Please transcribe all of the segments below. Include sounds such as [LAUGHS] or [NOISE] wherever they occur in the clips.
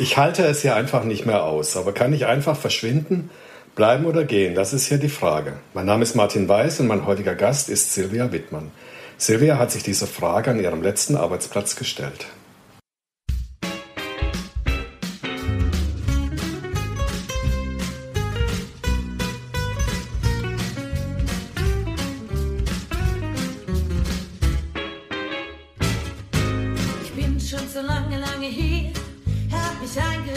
Ich halte es hier einfach nicht mehr aus, aber kann ich einfach verschwinden, bleiben oder gehen? Das ist hier die Frage. Mein Name ist Martin Weiß und mein heutiger Gast ist Silvia Wittmann. Silvia hat sich diese Frage an ihrem letzten Arbeitsplatz gestellt.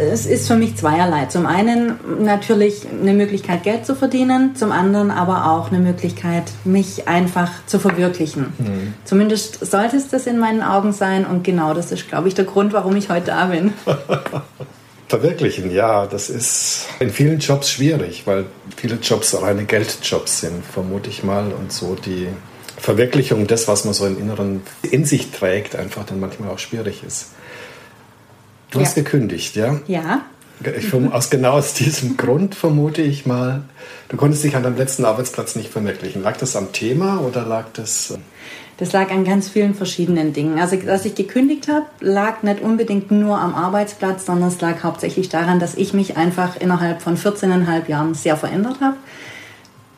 es ist für mich zweierlei. Zum einen natürlich eine Möglichkeit, Geld zu verdienen, zum anderen aber auch eine Möglichkeit, mich einfach zu verwirklichen. Mhm. Zumindest sollte es das in meinen Augen sein und genau das ist, glaube ich, der Grund, warum ich heute da bin. [LAUGHS] Verwirklichen, ja, das ist in vielen Jobs schwierig, weil viele Jobs reine Geldjobs sind, vermute ich mal. Und so die Verwirklichung des, was man so im Inneren in sich trägt, einfach dann manchmal auch schwierig ist. Du ja. hast gekündigt, ja? Ja. Ich, aus genau aus diesem Grund vermute ich mal, du konntest dich an deinem letzten Arbeitsplatz nicht verwirklichen. Lag das am Thema oder lag das äh, das lag an ganz vielen verschiedenen Dingen. Also, dass ich gekündigt habe, lag nicht unbedingt nur am Arbeitsplatz, sondern es lag hauptsächlich daran, dass ich mich einfach innerhalb von 14,5 Jahren sehr verändert habe.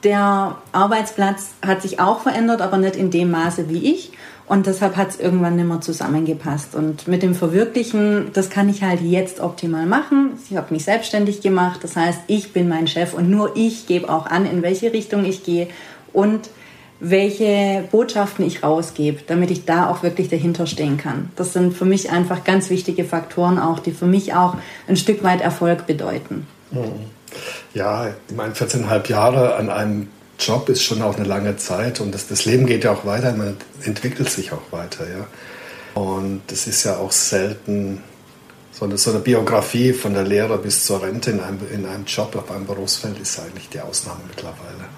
Der Arbeitsplatz hat sich auch verändert, aber nicht in dem Maße wie ich. Und deshalb hat es irgendwann nicht mehr zusammengepasst. Und mit dem Verwirklichen, das kann ich halt jetzt optimal machen. Ich habe mich selbstständig gemacht. Das heißt, ich bin mein Chef und nur ich gebe auch an, in welche Richtung ich gehe. Und welche Botschaften ich rausgebe, damit ich da auch wirklich dahinter stehen kann. Das sind für mich einfach ganz wichtige Faktoren auch, die für mich auch ein Stück weit Erfolg bedeuten. Mhm. Ja, ich meine, 14,5 Jahre an einem Job ist schon auch eine lange Zeit und das, das Leben geht ja auch weiter, man entwickelt sich auch weiter, ja. Und es ist ja auch selten so eine, so eine, Biografie von der Lehre bis zur Rente in einem, in einem Job auf einem Berufsfeld ist eigentlich die Ausnahme mittlerweile.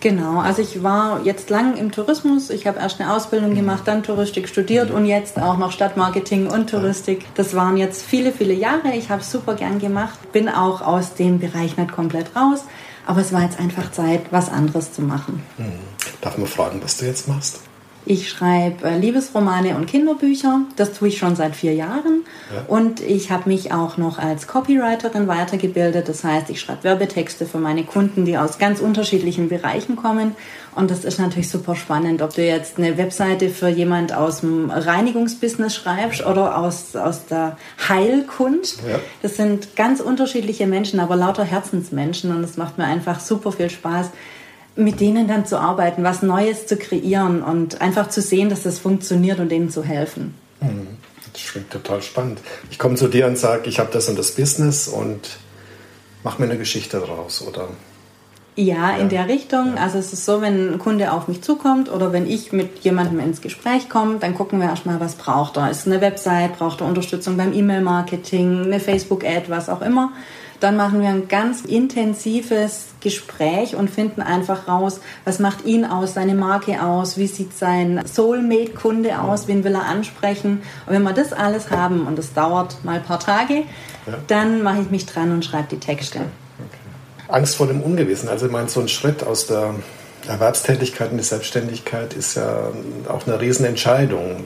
Genau, also ich war jetzt lang im Tourismus. Ich habe erst eine Ausbildung mhm. gemacht, dann Touristik studiert und jetzt auch noch Stadtmarketing und Touristik. Das waren jetzt viele, viele Jahre. Ich habe es super gern gemacht. Bin auch aus dem Bereich nicht komplett raus. Aber es war jetzt einfach Zeit, was anderes zu machen. Mhm. Darf man fragen, was du jetzt machst? Ich schreibe äh, Liebesromane und Kinderbücher. Das tue ich schon seit vier Jahren. Ja. Und ich habe mich auch noch als Copywriterin weitergebildet. Das heißt, ich schreibe Werbetexte für meine Kunden, die aus ganz unterschiedlichen Bereichen kommen. Und das ist natürlich super spannend, ob du jetzt eine Webseite für jemand aus dem Reinigungsbusiness schreibst oder aus, aus der Heilkunst. Ja. Das sind ganz unterschiedliche Menschen, aber lauter Herzensmenschen. Und es macht mir einfach super viel Spaß, mit denen dann zu arbeiten, was Neues zu kreieren und einfach zu sehen, dass das funktioniert und denen zu helfen. Mhm. Das klingt total spannend. Ich komme zu dir und sage, ich habe das und das Business und mach mir eine Geschichte daraus, oder? Ja, ja, in der Richtung. Ja. Also es ist so, wenn ein Kunde auf mich zukommt oder wenn ich mit jemandem ins Gespräch komme, dann gucken wir erstmal, was braucht er. Ist eine Website, braucht er Unterstützung beim E-Mail-Marketing, eine Facebook-Ad, was auch immer. Dann machen wir ein ganz intensives Gespräch und finden einfach raus, was macht ihn aus, seine Marke aus, wie sieht sein Soulmate-Kunde aus, wen will er ansprechen. Und wenn wir das alles haben und es dauert mal ein paar Tage, ja. dann mache ich mich dran und schreibe die Texte. Okay. Okay. Angst vor dem Ungewissen. Also ich meine, so ein Schritt aus der Erwerbstätigkeit in die Selbstständigkeit ist ja auch eine Riesenentscheidung.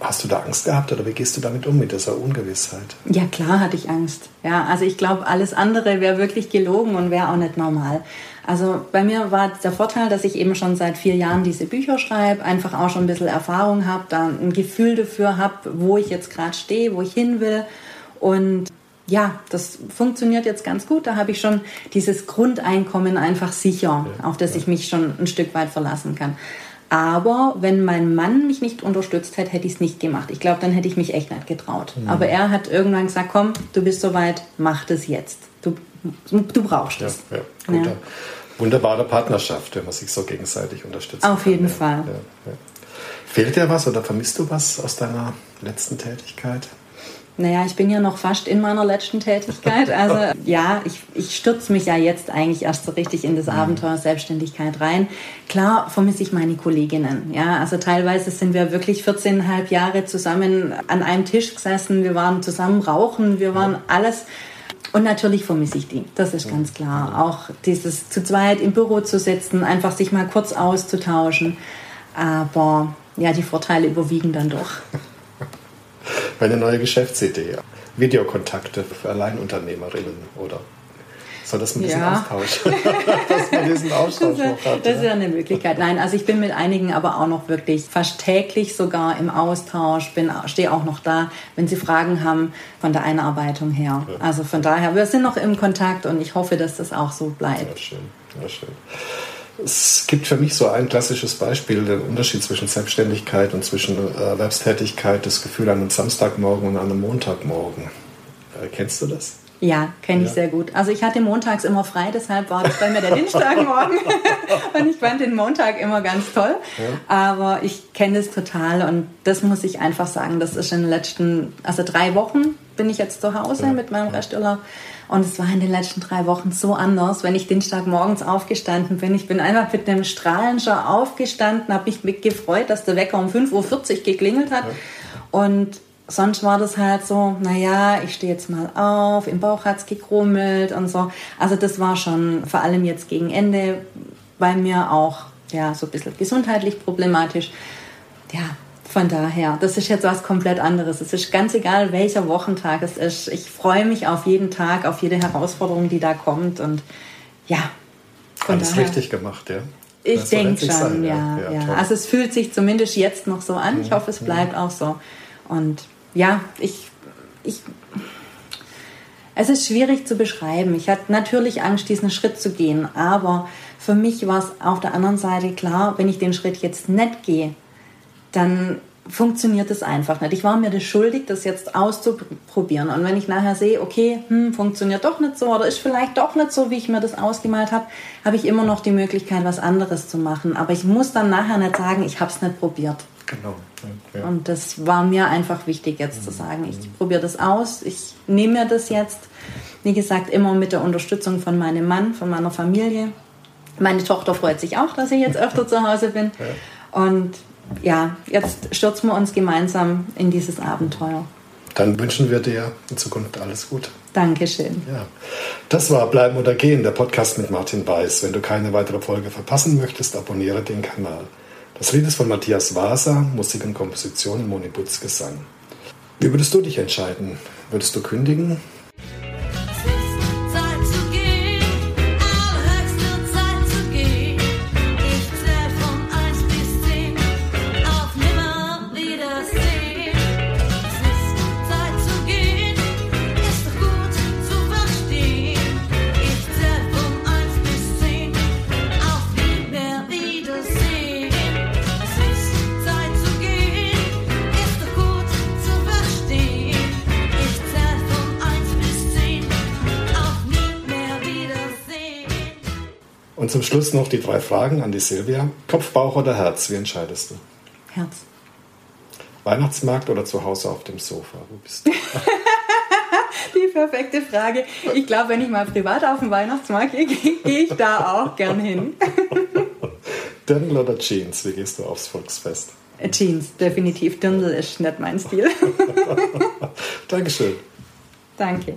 Hast du da Angst gehabt oder wie gehst du damit um mit dieser Ungewissheit? Ja, klar hatte ich Angst. Ja, also ich glaube, alles andere wäre wirklich gelogen und wäre auch nicht normal. Also bei mir war der Vorteil, dass ich eben schon seit vier Jahren diese Bücher schreibe, einfach auch schon ein bisschen Erfahrung habe, da ein Gefühl dafür habe, wo ich jetzt gerade stehe, wo ich hin will. Und ja, das funktioniert jetzt ganz gut. Da habe ich schon dieses Grundeinkommen einfach sicher, ja, auf das ja. ich mich schon ein Stück weit verlassen kann. Aber wenn mein Mann mich nicht unterstützt hätte, hätte ich es nicht gemacht. Ich glaube, dann hätte ich mich echt nicht getraut. Mhm. Aber er hat irgendwann gesagt, komm, du bist soweit, mach das jetzt. Du, du brauchst es. Ja, ja. ja. Wunderbare Partnerschaft, wenn man sich so gegenseitig unterstützt. Auf kann. jeden Fall. Fehlt dir was oder vermisst du was aus deiner letzten Tätigkeit? Naja, ich bin ja noch fast in meiner letzten Tätigkeit. Also ja, ich, ich stürze mich ja jetzt eigentlich erst so richtig in das mhm. Abenteuer Selbstständigkeit rein. Klar vermisse ich meine Kolleginnen. Ja, also teilweise sind wir wirklich 14,5 Jahre zusammen an einem Tisch gesessen. Wir waren zusammen rauchen. Wir waren alles. Und natürlich vermisse ich die. Das ist ganz klar. Auch dieses zu zweit im Büro zu sitzen, einfach sich mal kurz auszutauschen. Aber ja, die Vorteile überwiegen dann doch. [LAUGHS] Eine neue Geschäftsidee. Videokontakte für Alleinunternehmerinnen, oder? So, [LAUGHS] dass man diesen ja. Austausch, dass man diesen Austausch noch hat. Das ist ja eine Möglichkeit. Nein, also ich bin mit einigen aber auch noch wirklich fast täglich sogar im Austausch, bin, stehe auch noch da, wenn sie Fragen haben von der Einarbeitung her. Ja. Also von daher, wir sind noch im Kontakt und ich hoffe, dass das auch so bleibt. Ja, schön, ja, schön. Es gibt für mich so ein klassisches Beispiel, den Unterschied zwischen Selbstständigkeit und zwischen äh, Erwerbstätigkeit, das Gefühl an einem Samstagmorgen und an einem Montagmorgen. Äh, kennst du das? Ja, kenne ich ja. sehr gut. Also ich hatte montags immer frei, deshalb war das bei mir der Dienstagmorgen. [LAUGHS] und ich fand den Montag immer ganz toll. Ja. Aber ich kenne es total und das muss ich einfach sagen, das ist in den letzten, also drei Wochen bin ich jetzt zu Hause ja. mit meinem Resturlaub. Und es war in den letzten drei Wochen so anders, wenn ich Dienstag morgens aufgestanden bin. Ich bin einfach mit einem Strahlen schon aufgestanden, habe mich gefreut, dass der Wecker um 5.40 Uhr geklingelt hat. Ja. Und sonst war das halt so, naja, ich stehe jetzt mal auf, im Bauch hat es gekrummelt und so. Also das war schon vor allem jetzt gegen Ende bei mir auch ja, so ein bisschen gesundheitlich problematisch. Ja, von daher, das ist jetzt was komplett anderes. Es ist ganz egal, welcher Wochentag es ist. Ich freue mich auf jeden Tag, auf jede Herausforderung, die da kommt. Und ja, von Alles daher, richtig gemacht, ja. Ich denke schon, sein, ja. ja, ja. Also es fühlt sich zumindest jetzt noch so an. Ich mhm. hoffe, es bleibt mhm. auch so. Und ja, ich, ich, es ist schwierig zu beschreiben. Ich hatte natürlich Angst, diesen Schritt zu gehen. Aber für mich war es auf der anderen Seite klar, wenn ich den Schritt jetzt nicht gehe, dann funktioniert es einfach nicht. Ich war mir das schuldig, das jetzt auszuprobieren. Und wenn ich nachher sehe, okay, hm, funktioniert doch nicht so oder ist vielleicht doch nicht so, wie ich mir das ausgemalt habe, habe ich immer noch die Möglichkeit, was anderes zu machen. Aber ich muss dann nachher nicht sagen, ich habe es nicht probiert. Genau. Ja. Und das war mir einfach wichtig, jetzt zu sagen, ich probiere das aus, ich nehme mir das jetzt. Wie gesagt, immer mit der Unterstützung von meinem Mann, von meiner Familie. Meine Tochter freut sich auch, dass ich jetzt öfter zu Hause bin. Ja. Und ja, jetzt stürzen wir uns gemeinsam in dieses Abenteuer. Dann wünschen wir dir in Zukunft alles Gute. Dankeschön. Ja. Das war Bleiben oder Gehen, der Podcast mit Martin Weiß. Wenn du keine weitere Folge verpassen möchtest, abonniere den Kanal. Das Lied ist von Matthias Waser, Musik und Komposition Moni Butz Gesang. Wie würdest du dich entscheiden? Würdest du kündigen? Und zum Schluss noch die drei Fragen an die Silvia. Kopf, Bauch oder Herz? Wie entscheidest du? Herz. Weihnachtsmarkt oder zu Hause auf dem Sofa? Wo bist du? [LAUGHS] die perfekte Frage. Ich glaube, wenn ich mal privat auf den Weihnachtsmarkt gehe, gehe ich da auch gern hin. [LAUGHS] Dirndl oder Jeans? Wie gehst du aufs Volksfest? Jeans, definitiv. Dirndl ist nicht mein Stil. [LAUGHS] Dankeschön. Danke.